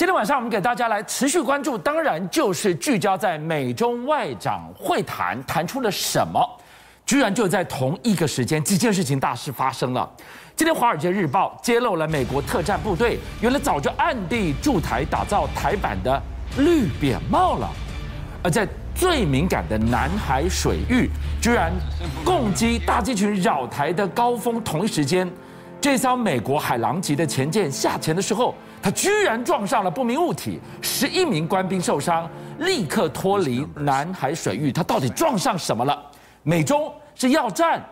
今天晚上我们给大家来持续关注，当然就是聚焦在美中外长会谈谈出了什么，居然就在同一个时间，几件事情大事发生了。今天《华尔街日报》揭露了美国特战部队原来早就暗地驻台打造台版的绿扁帽了，而在最敏感的南海水域，居然共击大机群扰台的高峰，同一时间，这艘美国海狼级的潜舰下潜的时候。他居然撞上了不明物体，十一名官兵受伤，立刻脱离南海水域。他到底撞上什么了？美中是要战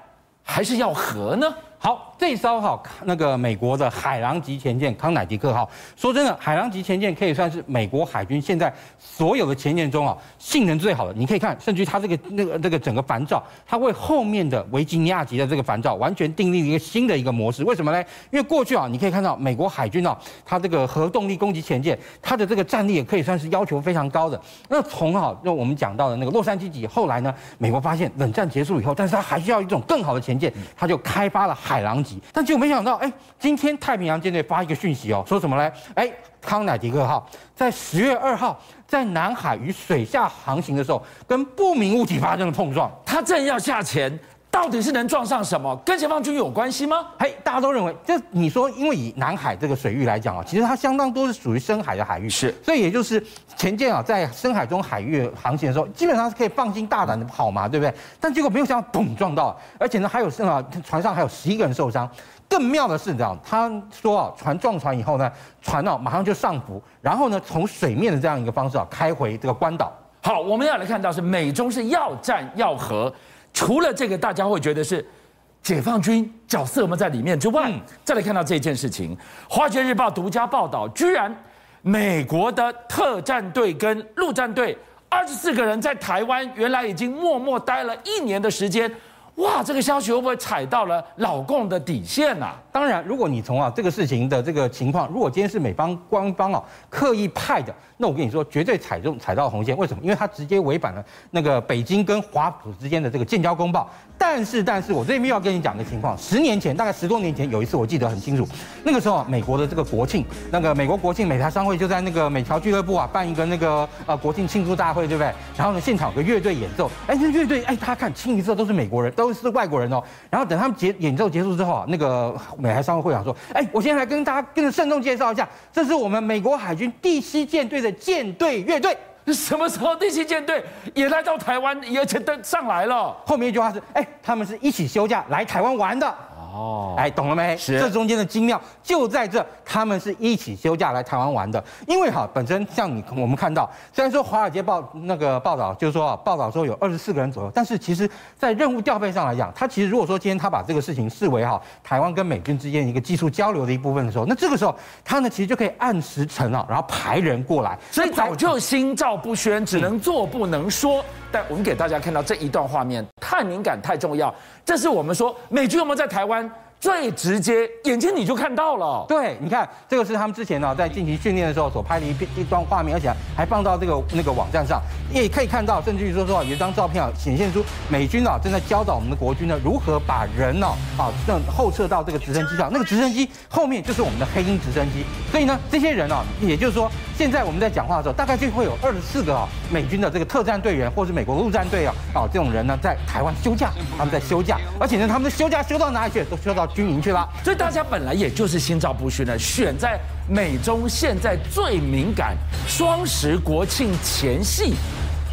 还是要和呢？好，这艘哈那个美国的海狼级潜舰康乃狄克号，说真的，海狼级潜舰可以算是美国海军现在所有的潜舰中啊性能最好的。你可以看，甚至它这个那个这个整个帆照，它为后面的维吉尼亚级的这个帆照完全订立一个新的一个模式。为什么呢？因为过去啊，你可以看到美国海军啊，它这个核动力攻击潜舰，它的这个战力也可以算是要求非常高的。那从哈就我们讲到的那个洛杉矶级，后来呢，美国发现冷战结束以后，但是它还需要一种更好的潜舰，它就开发了。海狼但结果没想到，哎，今天太平洋舰队发一个讯息哦，说什么嘞？哎，康乃迪克号在十月二号在南海与水下航行的时候，跟不明物体发生了碰撞，他正要下潜。到底是能撞上什么？跟解放军有关系吗？嘿，大家都认为，这你说，因为以南海这个水域来讲啊，其实它相当多是属于深海的海域，是，所以也就是前舰啊，在深海中海域航行的时候，基本上是可以放心大胆的跑嘛，对不对？但结果没有想到，砰撞到，而且呢，还有啊，船上还有十一个人受伤。更妙的是，这样他说啊，船撞船以后呢，船啊马上就上浮，然后呢，从水面的这样一个方式啊，开回这个关岛。好，我们要来看到是美中是要战要和。除了这个，大家会觉得是解放军角色我们在里面之外，再来看到这件事情，《华尔街日报》独家报道，居然美国的特战队跟陆战队二十四个人在台湾，原来已经默默待了一年的时间。哇，这个消息会不会踩到了老共的底线呐、啊？当然，如果你从啊这个事情的这个情况，如果今天是美方官方啊刻意派的，那我跟你说，绝对踩中踩到红线。为什么？因为他直接违反了那个北京跟华府之间的这个建交公报。但是，但是我这边要跟你讲个情况，十年前，大概十多年前有一次，我记得很清楚，那个时候啊，美国的这个国庆，那个美国国庆美台商会就在那个美侨俱乐部啊办一个那个呃国庆庆祝大会，对不对？然后呢，现场有个乐队演奏，哎，那乐队哎，他看清一色都是美国人，都是外国人哦，然后等他们结演奏结束之后啊，那个美台商会会长说：“哎，我现在来跟大家跟着慎重介绍一下，这是我们美国海军第七舰队的舰队乐队。什么时候第七舰队也来到台湾，而且都上来了？后面一句话是：哎，他们是一起休假来台湾玩的。”哦，哎，懂了没？是，这中间的精妙就在这，他们是一起休假来台湾玩的。因为哈，本身像你我们看到，虽然说《华尔街报》那个报道就是说啊，报道说有二十四个人左右，但是其实在任务调配上来讲，他其实如果说今天他把这个事情视为哈台湾跟美军之间一个技术交流的一部分的时候，那这个时候他呢其实就可以按时程啊，然后排人过来。所以早就心照不宣，只能做不能说。但我们给大家看到这一段画面，太敏感太重要。这是我们说美军有没有在台湾最直接，眼睛你就看到了。对，你看这个是他们之前呢在进行训练的时候所拍的一片一段画面，而且还放到这个那个网站上，也可以看到，甚至于说说有一张照片啊，显现出美军啊正在教导我们的国军呢如何把人呢啊正后撤到这个直升机上，那个直升机后面就是我们的黑鹰直升机。所以呢，这些人啊，也就是说现在我们在讲话的时候，大概就会有二十四个啊美军的这个特战队员，或是美国陆战队啊啊这种人呢在台湾休假，他们在休假，而且呢他们的休假休到哪里去？都休到军营去了。所以大家本来也就是心照不宣的，选在美中现在最敏感双十国庆前夕，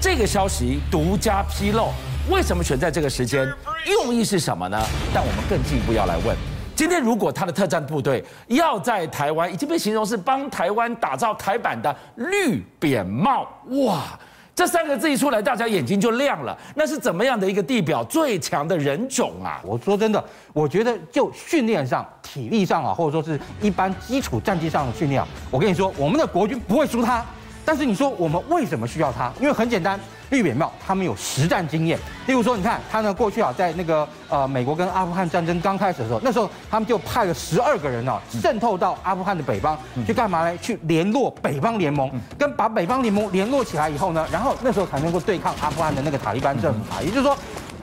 这个消息独家披露，为什么选在这个时间？用意是什么呢？但我们更进一步要来问。今天，如果他的特战部队要在台湾，已经被形容是帮台湾打造台版的绿扁帽，哇！这三个字一出来，大家眼睛就亮了。那是怎么样的一个地表最强的人种啊？我说真的，我觉得就训练上、体力上啊，或者说是一般基础战绩上的训练，我跟你说，我们的国军不会输他。但是你说我们为什么需要他？因为很简单，绿扁帽他们有实战经验。例如说，你看他呢，过去啊，在那个呃美国跟阿富汗战争刚开始的时候，那时候他们就派了十二个人啊，渗透到阿富汗的北方去干嘛呢？去联络北方联盟，跟把北方联盟联络起来以后呢，然后那时候才能够对抗阿富汗的那个塔利班政府啊。也就是说。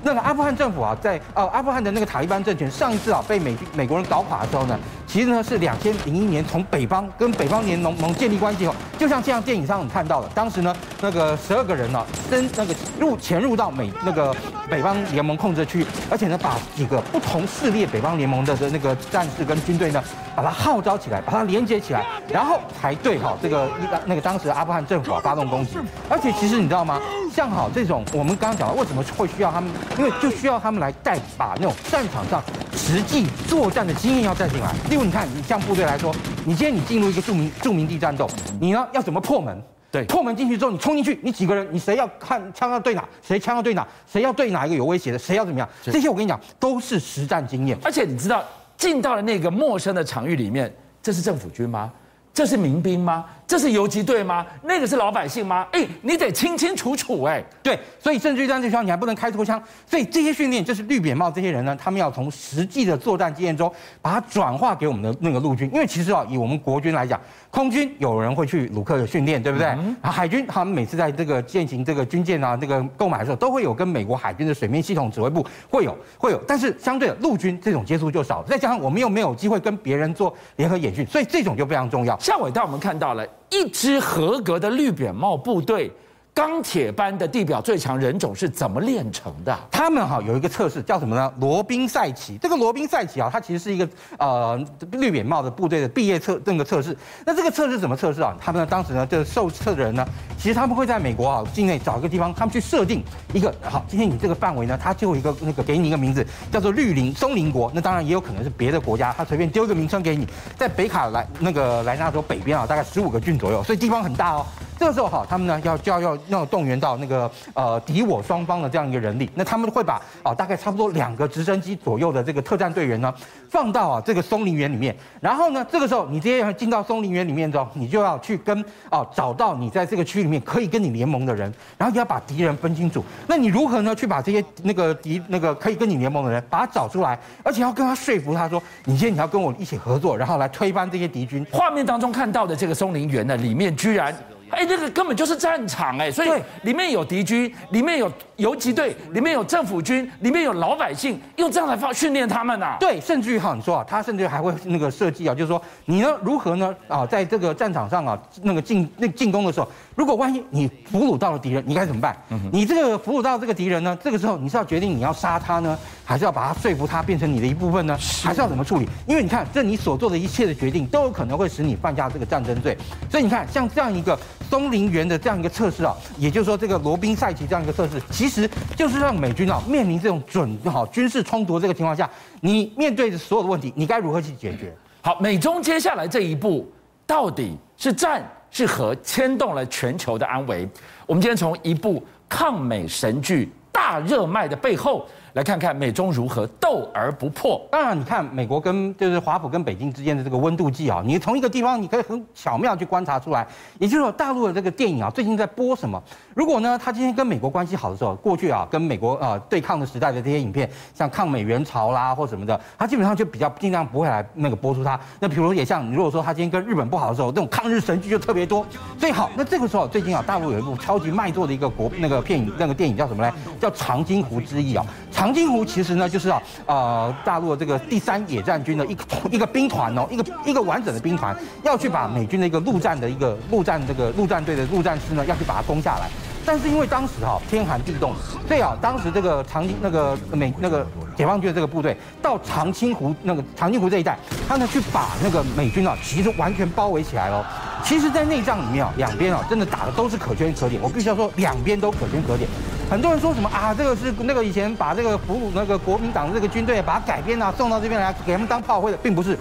那个阿富汗政府啊，在呃阿富汗的那个塔利班政权上一次啊被美美国人搞垮的时候呢，其实呢是两千零一年从北方跟北方联盟盟建立关系后，就像这样电影上你看到的，当时呢那个十二个人呢、啊，登那个入潜入到美那个北方联盟控制区，而且呢把几个不同势力北方联盟的那个战士跟军队呢，把它号召起来，把它连接起来，然后才对哈这个一那个当时阿富汗政府啊发动攻击，而且其实你知道吗？像好这种我们刚刚讲了为什么会需要他们，因为就需要他们来带把那种战场上实际作战的经验要带进来。例如你看，你像部队来说，你今天你进入一个著名著名地战斗，你呢要怎么破门？对，破门进去之后，你冲进去，你几个人，你谁要看枪要对哪，谁枪要对哪，谁要对哪一个有威胁的，谁要怎么样？这些我跟你讲都是实战经验。而且你知道。进到了那个陌生的场域里面，这是政府军吗？这是民兵吗？这是游击队吗？那个是老百姓吗？哎，你得清清楚楚哎。对，所以甚至于这样地方你还不能开拖枪。所以这些训练就是绿扁帽这些人呢，他们要从实际的作战经验中把它转化给我们的那个陆军。因为其实啊，以我们国军来讲，空军有人会去鲁克的训练，对不对？海军他们每次在这个进行这个军舰啊这个购买的时候，都会有跟美国海军的水面系统指挥部会有会有，但是相对的陆军这种接触就少。再加上我们又没有机会跟别人做联合演训，所以这种就非常重要。下尾带我们看到了。一支合格的绿扁帽部队。钢铁般的地表最强人种是怎么炼成的？他们哈有一个测试叫什么呢？罗宾赛奇。这个罗宾赛奇啊，它其实是一个呃绿扁帽的部队的毕业测那个测试。那这个测试怎么测试啊？他们呢当时呢这个受测的人呢，其实他们会在美国啊境内找一个地方，他们去设定一个好，今天你这个范围呢，它就有一个那个给你一个名字叫做绿林松林国。那当然也有可能是别的国家，他随便丢一个名称给你，在北卡莱那个莱纳州北边啊，大概十五个郡左右，所以地方很大哦。这个时候哈，他们呢要就要要要动员到那个呃敌我双方的这样一个人力，那他们会把啊大概差不多两个直升机左右的这个特战队员呢放到啊这个松林园里面，然后呢这个时候你直接进到松林园里面之后，你就要去跟啊找到你在这个区里面可以跟你联盟的人，然后就要把敌人分清楚。那你如何呢去把这些那个敌那个可以跟你联盟的人把他找出来，而且要跟他说服他说，你今天你要跟我一起合作，然后来推翻这些敌军。画面当中看到的这个松林园呢，里面居然。哎，那个根本就是战场哎，所以里面有敌军，里面有游击队，里面有政府军，里面有老百姓，用这样来方训练他们呐、啊。对，甚至于哈，你说啊，他甚至还会那个设计啊，就是说你呢如何呢啊，在这个战场上啊，那个进那、进攻的时候，如果万一你俘虏到了敌人，你该怎么办？你这个俘虏到这个敌人呢，这个时候你是要决定你要杀他呢，还是要把他说服他变成你的一部分呢？还是要怎么处理？因为你看，这你所做的一切的决定都有可能会使你犯下这个战争罪。所以你看，像这样一个。松林园的这样一个测试啊，也就是说，这个罗宾赛奇这样一个测试，其实就是让美军啊面临这种准好军事冲突这个情况下，你面对的所有的问题，你该如何去解决？好，美中接下来这一步到底是战是和，牵动了全球的安危。我们今天从一部抗美神剧大热卖的背后。来看看美中如何斗而不破。当然，你看美国跟就是华府跟北京之间的这个温度计啊，你从一个地方你可以很巧妙去观察出来。也就是说，大陆的这个电影啊，最近在播什么？如果呢，他今天跟美国关系好的时候，过去啊跟美国啊对抗的时代的这些影片，像抗美援朝啦或什么的，他基本上就比较尽量不会来那个播出它。那比如也像你如果说他今天跟日本不好的时候，那种抗日神剧就特别多。最好，那这个时候最近啊，大陆有一部超级卖座的一个国那个片影那个电影叫什么呢？叫《长津湖之役》啊。长津湖其实呢，就是啊，呃，大陆的这个第三野战军的一个 一个兵团哦，一个一个完整的兵团，要去把美军的一个陆战的一个陆战这个陆战队的陆战师呢，要去把它攻下来。但是因为当时哈天寒地冻，所以啊，当时这个长津那个美那个解放军的这个部队到长津湖那个长津湖这一带，他呢去把那个美军啊，其实完全包围起来了。其实，在内战里面啊，两边啊真的打的都是可圈可点。我必须要说，两边都可圈可点。很多人说什么啊，这个是那个以前把这个俘虏那个国民党的这个军队把它改编啊，送到这边来给他们当炮灰的，并不是。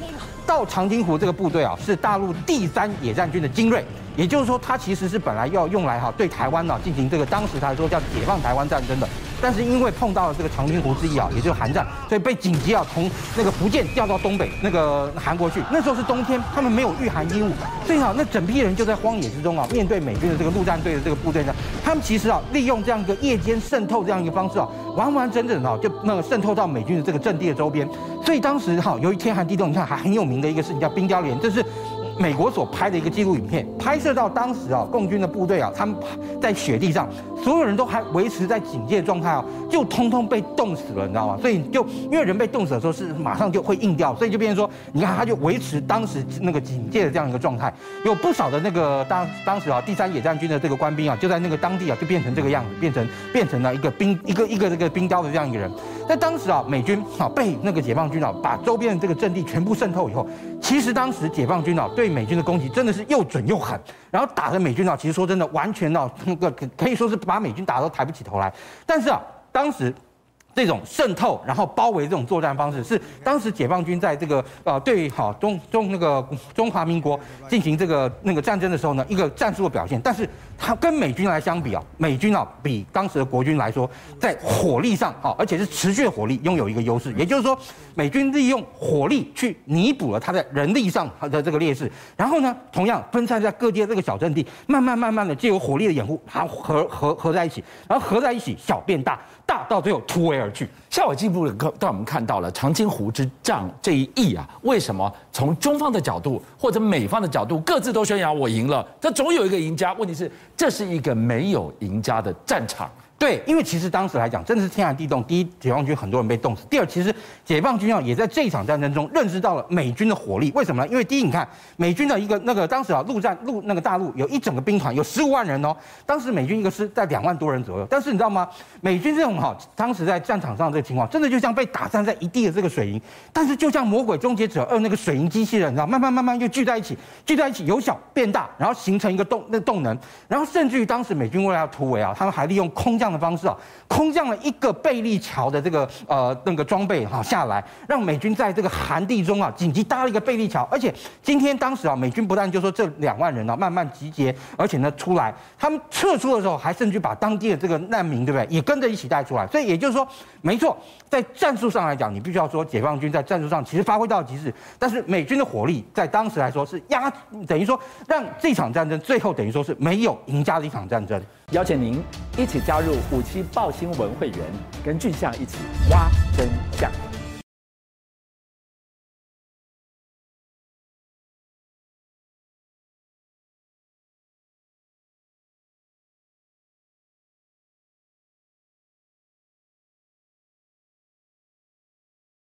到长津湖这个部队啊，是大陆第三野战军的精锐。也就是说，它其实是本来要用来哈对台湾呢进行这个当时来说叫解放台湾战争的，但是因为碰到了这个长津湖之役啊，也就是韩战，所以被紧急啊从那个福建调到东北那个韩国去。那时候是冬天，他们没有御寒衣物，所以啊那整批人就在荒野之中啊，面对美军的这个陆战队的这个部队呢，他们其实啊利用这样一个夜间渗透这样一个方式啊，完完整整的就那个渗透到美军的这个阵地的周边。所以当时哈由于天寒地冻，你看还很有名的一个事情叫冰雕连，这是。美国所拍的一个纪录影片，拍摄到当时啊，共军的部队啊，他们在雪地上所有人都还维持在警戒状态哦，就通通被冻死了，你知道吗？所以就因为人被冻死的时候是马上就会硬掉，所以就变成说，你看他就维持当时那个警戒的这样一个状态，有不少的那个当当时啊第三野战军的这个官兵啊，就在那个当地啊就变成这个样子，变成变成了一个冰一个一个这个冰雕的这样一个人。在当时啊，美军啊被那个解放军啊把周边的这个阵地全部渗透以后，其实当时解放军啊对美军的攻击真的是又准又狠，然后打的美军啊，其实说真的完全啊那个可可以说是把美军打到抬不起头来。但是啊，当时。这种渗透，然后包围这种作战方式，是当时解放军在这个呃对好中中那个中华民国进行这个那个战争的时候呢，一个战术的表现。但是它跟美军来相比啊，美军啊比当时的国军来说，在火力上啊，而且是持续火力拥有一个优势。也就是说，美军利用火力去弥补了他在人力上的这个劣势。然后呢，同样分散在各地这个小阵地，慢慢慢慢的借由火力的掩护，它合合合在一起，然后合在一起，小变大。大到最后突围而去。夏伟进一步的让我们看到了长津湖之战这一役啊，为什么从中方的角度或者美方的角度各自都宣扬我赢了？这总有一个赢家。问题是，这是一个没有赢家的战场。对，因为其实当时来讲，真的是天寒地冻。第一，解放军很多人被冻死；第二，其实解放军啊也在这一场战争中认识到了美军的火力。为什么呢？因为第一，你看美军的一个那个当时啊陆战陆那个大陆有一整个兵团有十五万人哦，当时美军一个师在两万多人左右。但是你知道吗？美军这种哈，当时在战场上这个情况，真的就像被打散在一地的这个水银。但是就像魔鬼终结者二那个水银机器人，你知道，慢慢慢慢又聚在一起，聚在一起由小变大，然后形成一个动那动能，然后甚至于当时美军为了要突围啊，他们还利用空降的方式啊，空降了一个贝利桥的这个呃那个装备哈下来，让美军在这个寒地中啊紧急搭了一个贝利桥。而且今天当时啊，美军不但就说这两万人啊慢慢集结，而且呢出来，他们撤出的时候还甚至把当地的这个难民对不对也跟着一起带出来。所以也就是说，没错，在战术上来讲，你必须要说解放军在战术上其实发挥到极致，但是美军的火力在当时来说是压，等于说让这场战争最后等于说是没有赢家的一场战争。邀请您一起加入五七报新闻会员，跟俊相一起挖